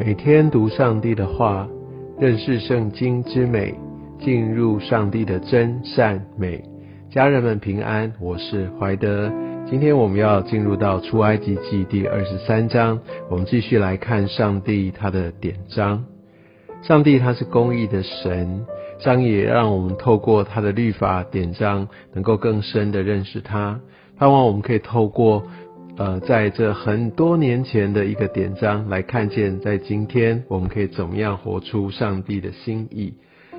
每天读上帝的话，认识圣经之美，进入上帝的真善美。家人们平安，我是怀德。今天我们要进入到出埃及记第二十三章，我们继续来看上帝他的典章。上帝他是公义的神，上帝也让我们透过他的律法典章，能够更深的认识他。盼望我们可以透过。呃，在这很多年前的一个典章来看见，在今天我们可以怎么样活出上帝的心意？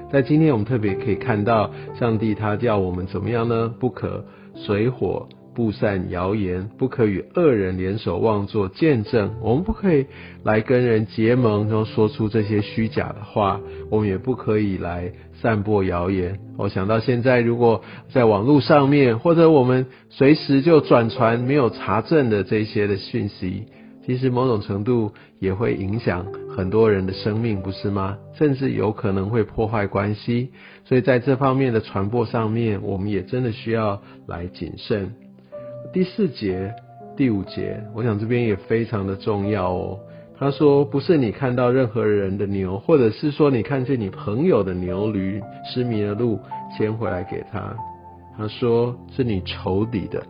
在今天我们特别可以看到，上帝他叫我们怎么样呢？不可水火。不散谣言，不可与恶人联手妄作见证。我们不可以来跟人结盟，然后说出这些虚假的话。我们也不可以来散播谣言。我想到现在，如果在网络上面，或者我们随时就转传没有查证的这些的讯息，其实某种程度也会影响很多人的生命，不是吗？甚至有可能会破坏关系。所以在这方面的传播上面，我们也真的需要来谨慎。第四节、第五节，我想这边也非常的重要哦。他说，不是你看到任何人的牛，或者是说你看见你朋友的牛驴失迷了路，牵回来给他。他说，是你仇敌的，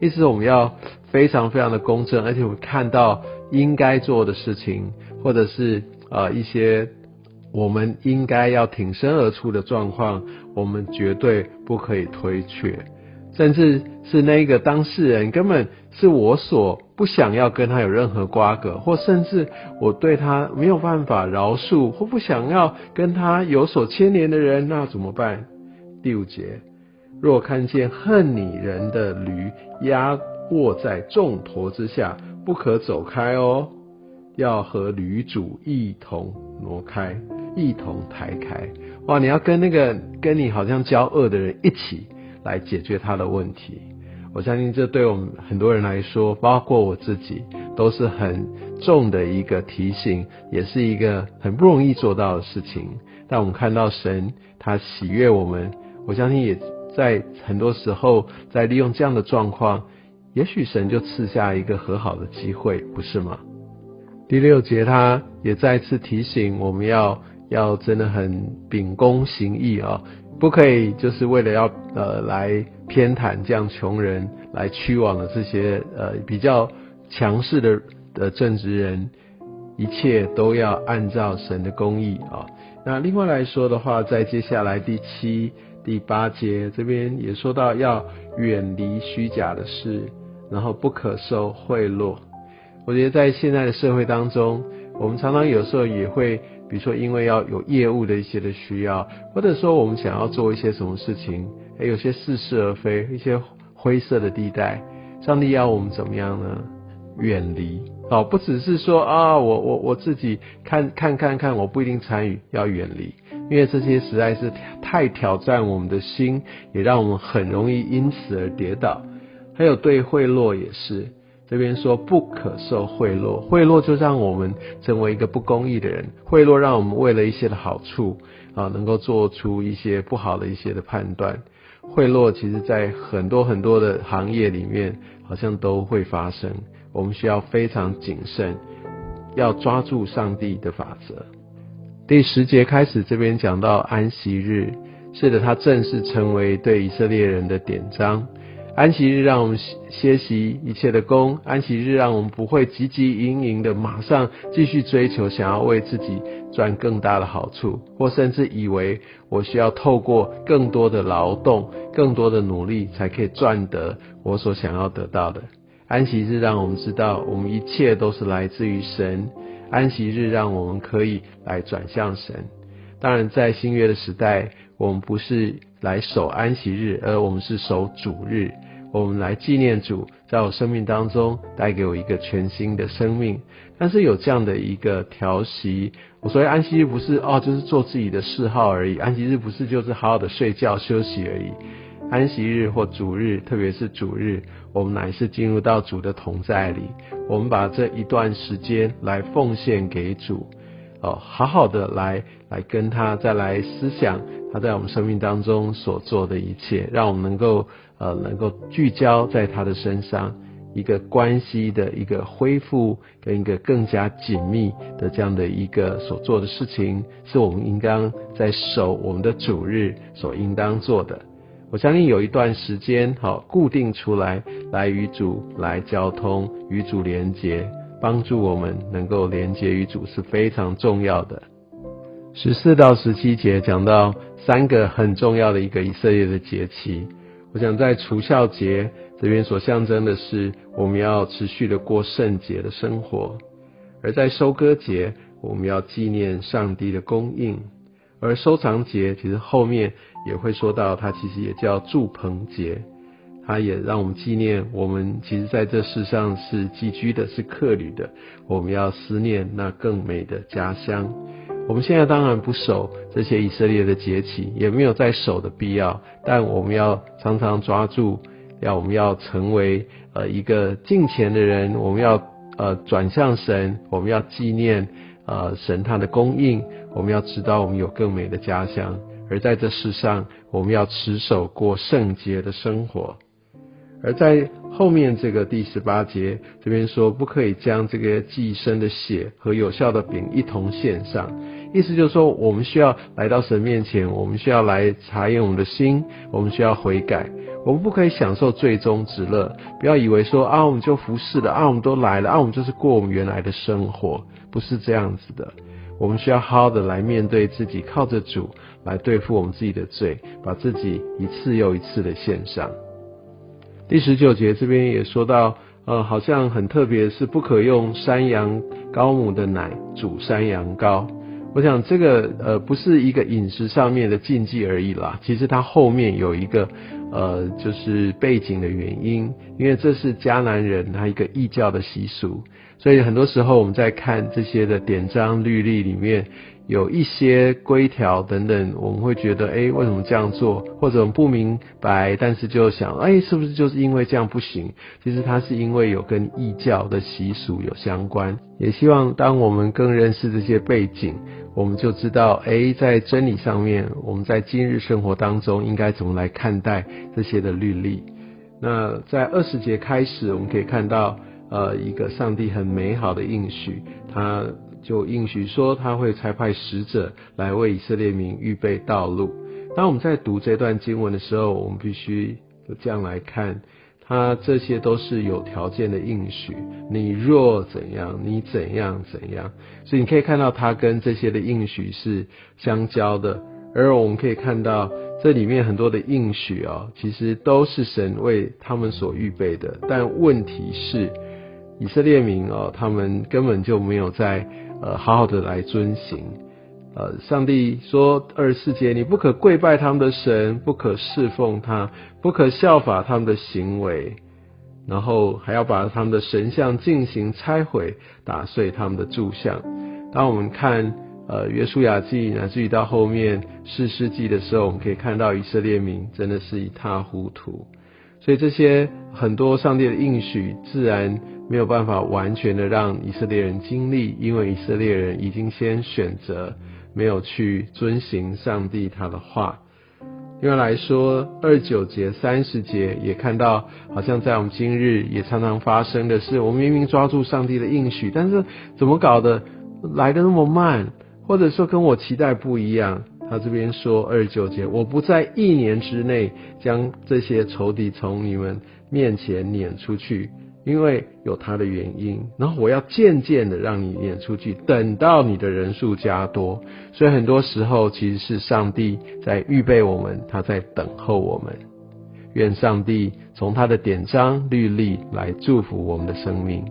意思我们要非常非常的公正，而且我们看到应该做的事情，或者是呃一些我们应该要挺身而出的状况，我们绝对不可以推却。甚至是那个当事人根本是我所不想要跟他有任何瓜葛，或甚至我对他没有办法饶恕，或不想要跟他有所牵连的人，那怎么办？第五节，若看见恨你人的驴压卧在重驼之下，不可走开哦，要和驴主一同挪开，一同抬开。哇，你要跟那个跟你好像交恶的人一起。来解决他的问题，我相信这对我们很多人来说，包括我自己，都是很重的一个提醒，也是一个很不容易做到的事情。但我们看到神他喜悦我们，我相信也在很多时候在利用这样的状况，也许神就赐下一个和好的机会，不是吗？第六节他也再次提醒我们要要真的很秉公行义啊。不可以，就是为了要呃来偏袒这样穷人来驱往的这些呃比较强势的的正直人，一切都要按照神的公义啊。那另外来说的话，在接下来第七、第八节这边也说到要远离虚假的事，然后不可受贿赂。我觉得在现在的社会当中，我们常常有时候也会。比如说，因为要有业务的一些的需要，或者说我们想要做一些什么事情，哎，有些似是而非，一些灰色的地带，上帝要我们怎么样呢？远离哦，不只是说啊，我我我自己看看看看，我不一定参与，要远离，因为这些实在是太挑战我们的心，也让我们很容易因此而跌倒。还有对贿赂也是。这边说不可受贿赂，贿赂就让我们成为一个不公义的人，贿赂让我们为了一些的好处啊，能够做出一些不好的一些的判断。贿赂其实在很多很多的行业里面，好像都会发生。我们需要非常谨慎，要抓住上帝的法则。第十节开始，这边讲到安息日，是的，它正式成为对以色列人的典章。安息日让我们歇息一切的功，安息日让我们不会汲汲营营的马上继续追求，想要为自己赚更大的好处，或甚至以为我需要透过更多的劳动、更多的努力才可以赚得我所想要得到的。安息日让我们知道，我们一切都是来自于神。安息日让我们可以来转向神。当然，在新约的时代，我们不是来守安息日，而我们是守主日。我们来纪念主在我生命当中带给我一个全新的生命，但是有这样的一个调息。我所以安息日不是哦，就是做自己的嗜好而已。安息日不是就是好好的睡觉休息而已。安息日或主日，特别是主日，我们乃是进入到主的同在里，我们把这一段时间来奉献给主，哦，好好的来来跟他再来思想他在我们生命当中所做的一切，让我们能够。呃，能够聚焦在他的身上，一个关系的一个恢复，跟一个更加紧密的这样的一个所做的事情，是我们应当在守我们的主日所应当做的。我相信有一段时间，好固定出来，来与主来交通，与主连接，帮助我们能够连接与主是非常重要的。十四到十七节讲到三个很重要的一个以色列的节期。我想在除孝节这边所象征的是，我们要持续的过圣洁的生活；而在收割节，我们要纪念上帝的供应；而收藏节其实后面也会说到，它其实也叫祝棚节，它也让我们纪念我们其实在这世上是寄居的，是客旅的，我们要思念那更美的家乡。我们现在当然不守这些以色列的节期，也没有再守的必要。但我们要常常抓住，要我们要成为呃一个敬虔的人，我们要呃转向神，我们要纪念呃神他的供应，我们要知道我们有更美的家乡。而在这世上，我们要持守过圣洁的生活。而在后面这个第十八节这边说，不可以将这个寄生的血和有效的饼一同献上。意思就是说，我们需要来到神面前，我们需要来查验我们的心，我们需要悔改。我们不可以享受最终之乐，不要以为说啊，我们就服侍了啊，我们都来了啊，我们就是过我们原来的生活，不是这样子的。我们需要好好的来面对自己，靠着主来对付我们自己的罪，把自己一次又一次的献上。第十九节这边也说到，呃，好像很特别，是不可用山羊高母的奶煮山羊羔。我想这个呃不是一个饮食上面的禁忌而已啦，其实它后面有一个呃就是背景的原因，因为这是迦南人他一个异教的习俗，所以很多时候我们在看这些的典章律例里面。有一些规条等等，我们会觉得，哎，为什么这样做？或者不明白，但是就想，哎，是不是就是因为这样不行？其实它是因为有跟异教的习俗有相关。也希望当我们更认识这些背景，我们就知道，哎，在真理上面，我们在今日生活当中应该怎么来看待这些的律例。那在二十节开始，我们可以看到，呃，一个上帝很美好的应许，他。就应许说他会差派使者来为以色列民预备道路。当我们在读这段经文的时候，我们必须这样来看，他这些都是有条件的应许。你若怎样，你怎样怎样，所以你可以看到他跟这些的应许是相交的。而我们可以看到这里面很多的应许哦，其实都是神为他们所预备的。但问题是，以色列民哦，他们根本就没有在。呃，好好的来遵行。呃，上帝说二十四节，你不可跪拜他们的神，不可侍奉他，不可效法他们的行为，然后还要把他们的神像进行拆毁，打碎他们的柱像。当我们看呃约书亚记，乃至于到后面四世纪的时候，我们可以看到以色列民真的是一塌糊涂。所以这些很多上帝的应许，自然。没有办法完全的让以色列人经历，因为以色列人已经先选择没有去遵行上帝他的话。另外来说，二九节、三十节也看到，好像在我们今日也常常发生的是，我们明明抓住上帝的应许，但是怎么搞的来的那么慢，或者说跟我期待不一样。他这边说二九节，我不在一年之内将这些仇敌从你们面前撵出去。因为有他的原因，然后我要渐渐的让你演出去，等到你的人数加多，所以很多时候其实是上帝在预备我们，他在等候我们。愿上帝从他的典章律例来祝福我们的生命。